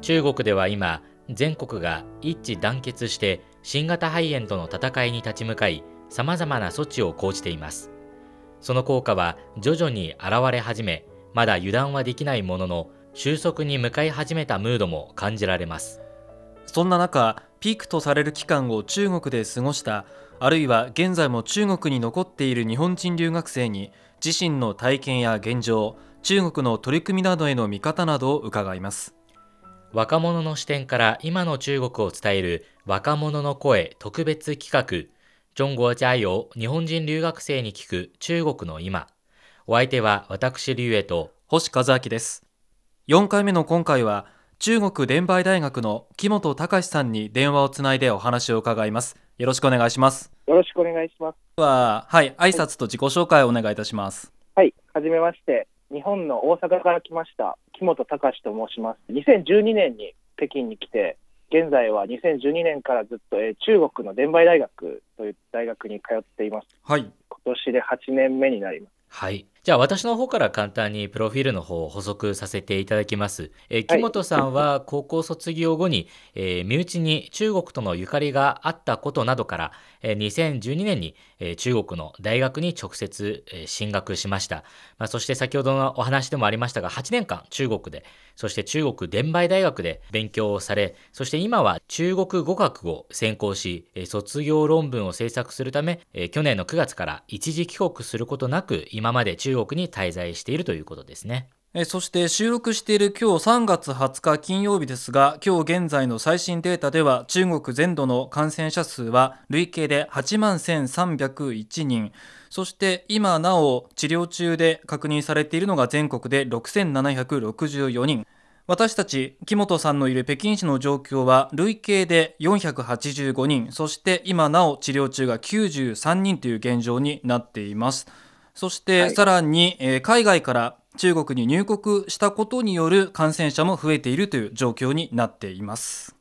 中国では今全国が一致団結して新型肺炎との戦いに立ち向かい様々な措置を講じています。その効果は徐々に現れ始めまだ油断はできないものの収束に向かい始めたムードも感じられます。そんな中ピークとされる期間を中国で過ごしたあるいは現在も中国に残っている日本人留学生に自身の体験や現状中国の取り組みなどへの見方などを伺います。若者の視点から今の中国を伝える若者の声特別企画。中国加油日本人留学生に聞く中国の今。お相手は私劉恵と星和明です。4回目の今回は中国伝媒大学の木本隆さんに電話をつないでお話を伺います。よろしくお願いします。よろしくお願いします。ははい挨拶と自己紹介をお願いいたします。はいはじめまして日本の大阪から来ました木本隆と申します。2012年に北京に来て現在は2012年からずっと、えー、中国の伝媒大学という大学に通っています。はい。今年で8年目になります。はいじゃあ私の方から簡単にプロフィールの方を補足させていただきます。え木本さんは高校卒業後に、えー、身内に中国とのゆかりがあったことなどから、えー、2012年に、えー、中国の大学に直接、えー、進学しました。まあ、そして先ほどのお話でもありましたが、8年間中国で、そして中国伝媒大学で勉強をされ、そして今は中国語学を専攻し、えー、卒業論文を制作するため、えー、去年の9月から一時帰国することなく、今まで中中国に滞在しているということですね。そして収録している今日3月20日金曜日ですが今日現在の最新データでは中国全土の感染者数は累計で8万1301人そして今なお治療中で確認されているのが全国で6764人私たち木本さんのいる北京市の状況は累計で485人そして今なお治療中が93人という現状になっています。そしてさらに、えー、海外から中国に入国したことによる感染者も増えているという状況になっています。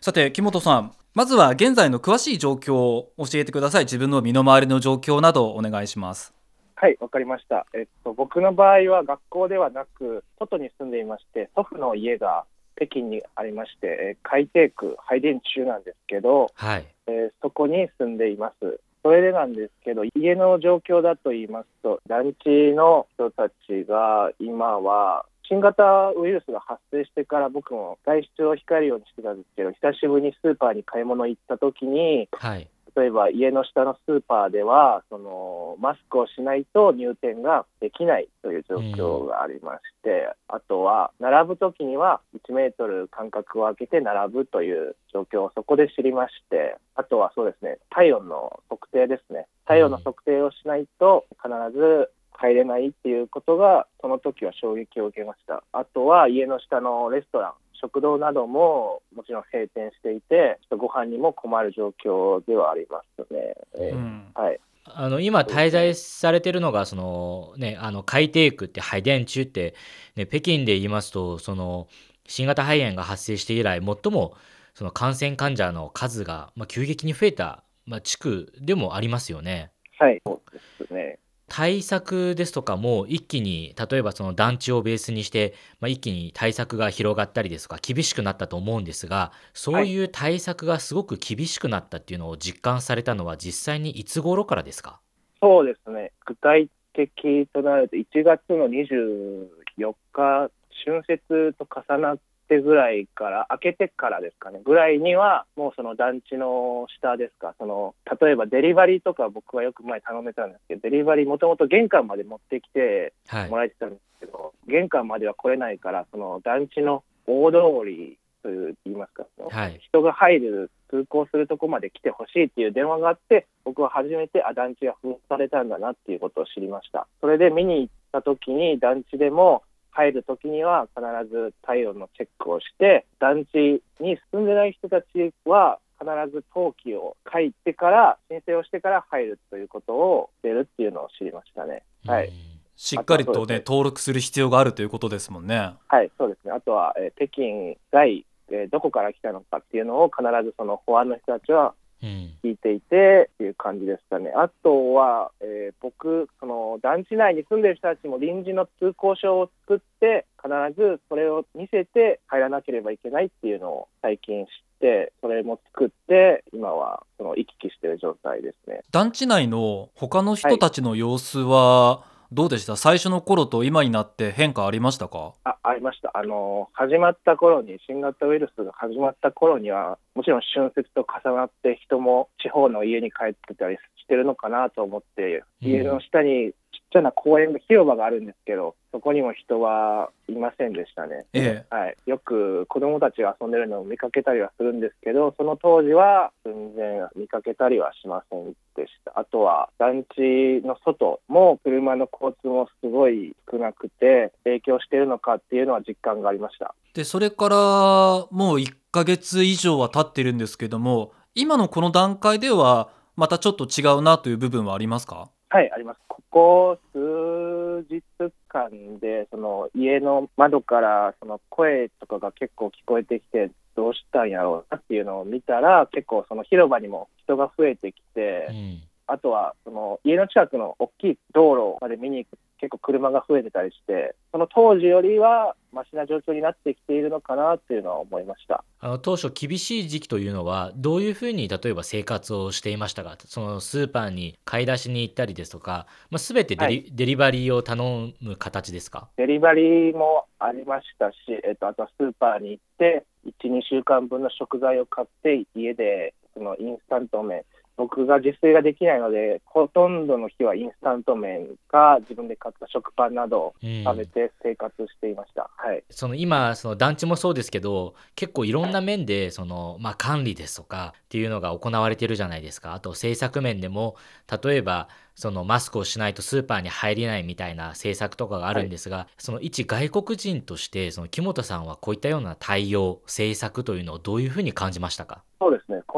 さて木本さんまずは現在の詳しい状況を教えてください。自分の身の回りの状況などお願いします。はいわかりました、えっと、僕の場合は学校ではなく外に住んでいまして祖父の家が北京にありまして、海底区配電中なんですけど、はい。えー、そこに住んでいます。それでなんですけど、家の状況だと言いますと、団地の人たちが今は新型ウイルスが発生してから僕も外出を控えるようにしてたんですけど、久しぶりにスーパーに買い物行った時に、はい、例えば家の下のスーパーではそのマスクをしないと入店ができないという状況がありまして、あとは並ぶ時には1メートル間隔を空けて並ぶという状況をそこで知りましてあとはそうですね体温の測定ですね。体温の測定をしないと必ず入れないっていうことがその時は衝撃を受けました。あとは家の下のレストラン食堂などももちろん閉店していて、ご飯にも困る状況ではありますね。うん、はい。あの今滞在されてるのがその、ね、あの海底区って配電中って、ね、北京で言いますとその新型肺炎が発生して以来最もその感染患者の数が、まあ、急激に増えた、まあ、地区でもありますよね。はい。そうですね対策ですとかも一気に例えばその団地をベースにして、まあ、一気に対策が広がったりですとか厳しくなったと思うんですがそういう対策がすごく厳しくなったっていうのを実感されたのは実際にいつ頃からですか？そうですね。具体的となると1月の24日春節と重なっってぐらいから、開けてからですかね、ぐらいには、もうその団地の下ですか、その、例えばデリバリーとか僕はよく前頼めたんですけど、デリバリーもともと玄関まで持ってきてもらえてたんですけど、はい、玄関までは来れないから、その団地の大通りという言いますか、はい、人が入る、通行するとこまで来てほしいっていう電話があって、僕は初めて、あ、団地が封鎖されたんだなっていうことを知りました。それで見に行った時に団地でも、入るときには必ず体温のチェックをして、団地に住んでない人たちは必ず登記を書いてから、申請をしてから入るということをしてるっていうのを知りましたね。はい。しっかりとね、ね登録する必要があるということですもんね。はい、そうですね。あとは、えー、北京外、えー、どこから来たのかっていうのを必ずその保安の人たちは聞いていてっていう感じでしたね。あとは、えー、僕、その団地内に住んでる人たちも臨時の通行証を作って、必ずそれを見せて入らなければいけないっていうのを最近知って、それも作って、今はその行き来してる状態ですね。団地内の他の人たちの様子は、はいどうでした？最初の頃と今になって変化ありましたか？あありました。あの始まった頃に新型ウイルスが始まった頃にはもちろん春節と重なって人も地方の家に帰ってたりしてるのかなと思って、家の下にちゃな公園、広場があるんですけど、そこにも人はいませんでしたね。ええ、はい、よく子どもたちが遊んでるのを見かけたりはするんですけど、その当時は全然見かけたりはしませんでした。あとは団地の外も車の交通もすごい少なくて、影響しているのかっていうのは実感がありました。で、それからもう1ヶ月以上は経ってるんですけども、今のこの段階では、またちょっと違うなという部分はありますか？はい、あります。ここ数日間で、その家の窓からその声とかが結構聞こえてきて、どうしたんやろうなっていうのを見たら、結構その広場にも人が増えてきて、うん、あとはその家の近くの大きい道路まで見に行く結構車が増えてたりして、その当時よりはマシな状況になってきているのかなっていうのは思いました。あの当初、厳しい時期というのは、どういうふうに例えば生活をしていましたか、そのスーパーに買い出しに行ったりですとか、す、ま、べ、てデリはい、デリバリーを頼む形ですか？デリバリーもありましたし、えっと、あとはスーパーに行って、1、2週間分の食材を買って、家でそのインスタント麺、僕が自炊ができないので、ほとんどの日はインスタント麺か、自分で買った食パンなどを食べて生活していました。うん、はい、その今、その団地もそうですけど、結構いろんな面でその、まあ、管理ですとかっていうのが行われてるじゃないですか。あと政策面でも、例えばそのマスクをしないとスーパーに入れないみたいな政策とかがあるんですが、はい、その一外国人としてその木本さんはこういったような対応政策というのをどういうふうに感じましたか？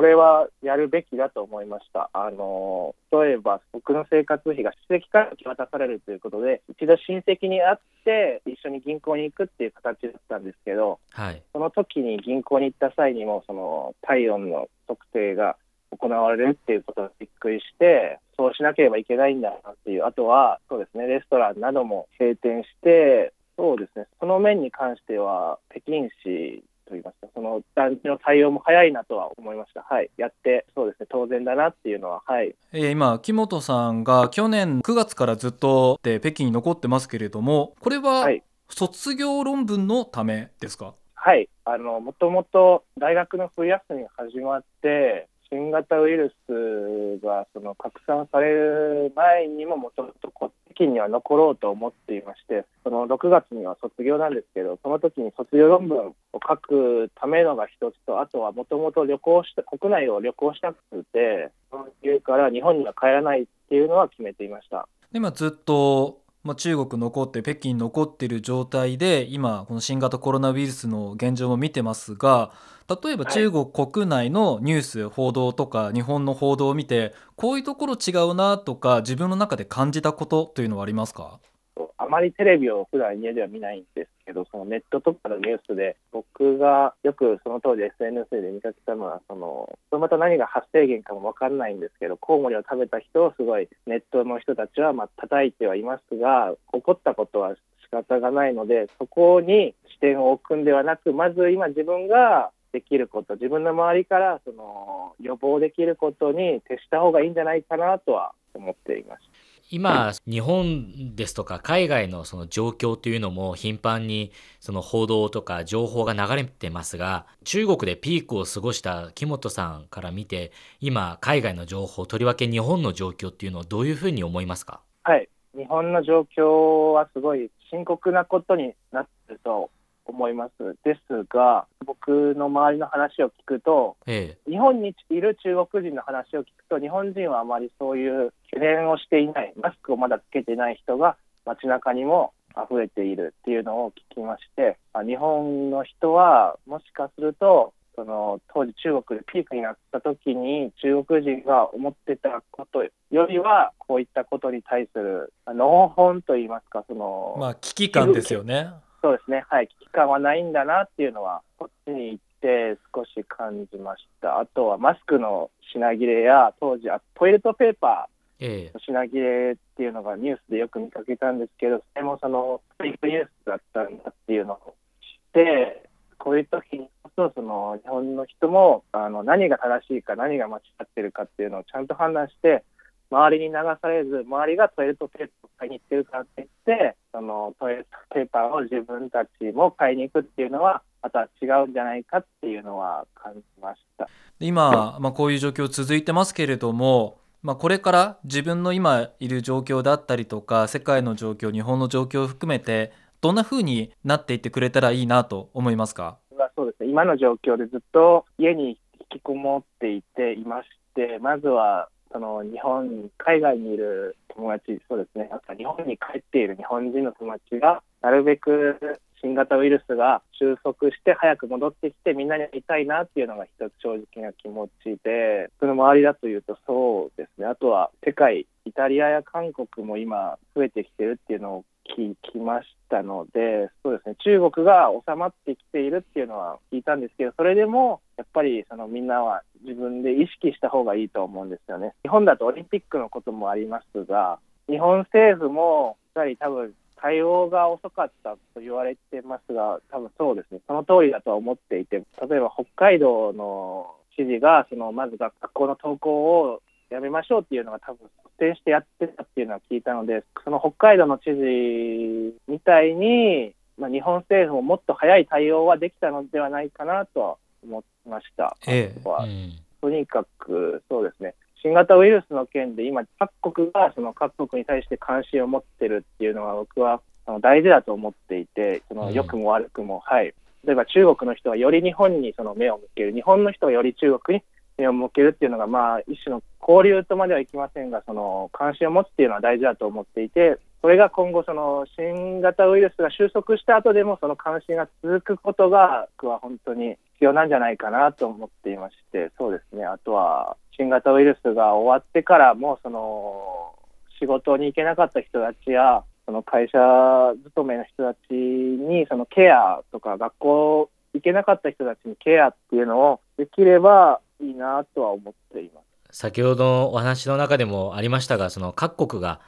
これはやるべきだと思いました。あの例えば僕の生活費が施設から引き渡されるということで一度親戚に会って一緒に銀行に行くっていう形だったんですけど、はい、その時に銀行に行った際にもその体温の測定が行われるっていうことにびっくりして、そうしなければいけないんだなっていう、あとは、そうですね、レストランなども閉店して、そうですね、その面に関しては、北京市といいますか、その団地の対応も早いなとは思いました。はい。やって、そうですね、当然だなっていうのは、はい。えー、今、木本さんが去年9月からずっとで北京に残ってますけれども、これは、卒業論文のためですか？はい。あの、もともと大学の冬休みが始まって、新型ウイルスがその拡散される前にももともと北京には残ろうと思っていましてその6月には卒業なんですけどその時に卒業論文を書くためのが一つとあとはもともと旅行した国内を旅行したくてその理由から日本には帰らないっていうのは決めていました。今ずっとまあ、中国残って北京残っている状態で今この新型コロナウイルスの現状も見てますが例えば中国国内のニュース、報道とか日本の報道を見てこういうところ違うなとか自分の中で感じたことというのはありますか？あまりテレビを普段家では見ないんですけど、そのネットとかのニュースで、僕がよくその当時 SNS で見かけたのは、その、それまた何が発生源かもわかんないんですけど、コウモリを食べた人をすごいネットの人たちはまあ叩いてはいますが、起こったことは仕方がないので、そこに視点を置くんではなく、まず今自分ができること、自分の周りからその予防できることに徹した方がいいんじゃないかなとは思っています。今、日本ですとか海外のその状況というのも頻繁にその報道とか情報が流れてますが、中国でピークを過ごした木本さんから見て、今、海外の情報、とりわけ日本の状況っていうのをどういうふうに思いますか？はい、日本の状況はすごい深刻なことになってると思います。ですが、僕の周りの話を聞くと、ええ、日本にいる中国人の話を聞くと、日本人はあまりそういう懸念をしていない、マスクをまだつけてない人が街中にも溢れているっていうのを聞きまして、日本の人はもしかすると、その当時中国でピークになった時に中国人が思ってたことよりはこういったことに対する納本といいますかそのまあ危機感ですよねそうですね、はい、危機感はないんだなっていうのは、こっちに行って少し感じました。あとはマスクの品切れや当時あトイレットペーパえーの品切れっていうのがニュースでよく見かけたんですけど、それもそのフェイクニュースだったんだっていうのを知って、こういう時にこそその日本の人もあの何が正しいか何が間違ってるかっていうのをちゃんと判断して、周りに流されず、周りがトイレットペーパーを買いに行ってるからって言って、レットペーパーを自分たちも買いに行くっていうのは、また違うんじゃないかっていうのは感じました。で今、まあ、こういう状況続いてますけれども、まあ、これから自分の今いる状況だったりとか世界の状況日本の状況を含めてどんな風になっていってくれたらいいなと思いますか？はそうですね、今の状況でずっと家に引きこもっていていまして、まずはその日本、海外にいる友達、そうですね、あと日本に帰っている日本人の友達が、なるべく新型ウイルスが収束して早く戻ってきてみんなに会いたいなっていうのが一つ正直な気持ちで、その周りだというとそうですね、あとは世界、イタリアや韓国も今増えてきてるっていうのを聞きましたので、そうですね、中国が収まってきているっていうのは聞いたんですけど、それでもやっぱりそのみんなは自分で意識した方がいいと思うんですよね。日本だとオリンピックのこともありますが、日本政府もやはり多分対応が遅かったと言われてますが、多分そうですね、その通りだとは思っていて、例えば北海道の知事が、そのまず学校の登校をやめましょうっていうのが多分定してやってたっていうのは聞いたので、その北海道の知事みたいに、まあ、日本政府ももっと早い対応はできたのではないかなと思いました。ええはうんとにかくそうですね、新型ウイルスの件で今、各国がその各国に対して関心を持ってるっていうのは、僕はあの大事だと思っていて、その良くも悪くも、はい。例えば中国の人はより日本にその目を向ける、日本の人はより中国に目を向けるっていうのが、まあ、一種の交流とまではいきませんが、その関心を持つっていうのは大事だと思っていて、それが今後、その新型ウイルスが収束した後でも、その関心が続くことが、僕は本当に必要なんじゃないかなと思っていまして、そうですね、あとは新型ウイルスが終わってからも、その仕事に行けなかった人たちや、その会社勤めの人たちに、そのケアとか、学校行けなかった人たちにケアっていうのをできればいいなとは思っています。先ほどのお話の中でもありましたが、その各国が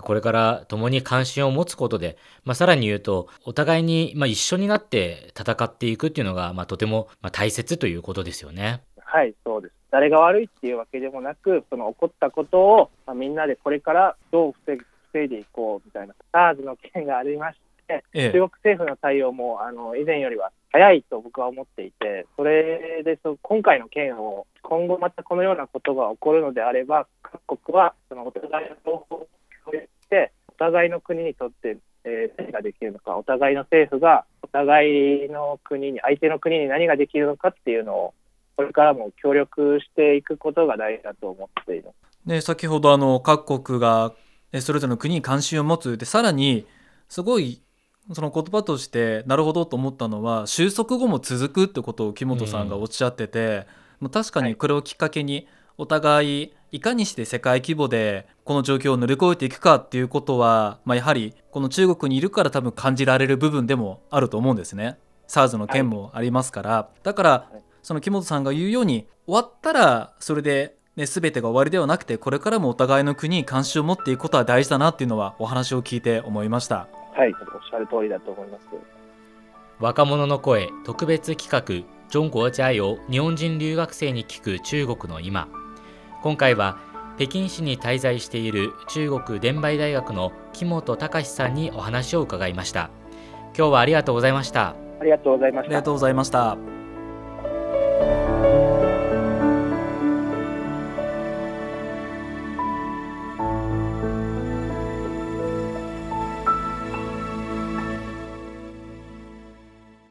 これから共に関心を持つことで、まあ、さらに言うと、お互いにまあ一緒になって戦っていくっていうのが、まあ、とてもまあ大切ということですよね。はい、そうです。誰が悪いっていうわけでもなく、その起こったことを、まあ、みんなでこれからどう防ぐ防いでいこうみたいな、SARS の件がありまして、ええ中国政府の対応もあの以前よりは早いと僕は思っていて、それでそ今回の件を、今後またこのようなことが起こるのであれば、各国はそのお互いの情互いの国にとって、えー何ができるのか、お互いの政府がお互いの国に、相手の国に何ができるのかっていうのを、これからも協力していくことが大事だと思っています。で先ほどあの各国がえそれぞれの国に関心を持つ。でさらにすごいその言葉としてなるほどと思ったのは収束後も続くってことを木本さんがおっしゃってて、まあ確かにこれをきっかけにお互いいかにして世界規模でこの状況を乗り越えていくかっていうことは、まあ、やはりこの中国にいるから多分感じられる部分でもあると思うんですね。SARS の件もありますから、だからはいその木本さんが言うように終わったらそれで、ね、全てが終わりではなくてこれからもお互いの国に関心を持っていくことは大事だなっていうのはお話を聞いて思いました。はい、おっしゃる通りだと思います。若者の声特別企画「中国加油日本人留学生に聞く中国の今」今回は北京市に滞在している中国伝媒大学の木本隆さんにお話を伺いました今日はありがとうございましたありがとうございましたありが。とうございました。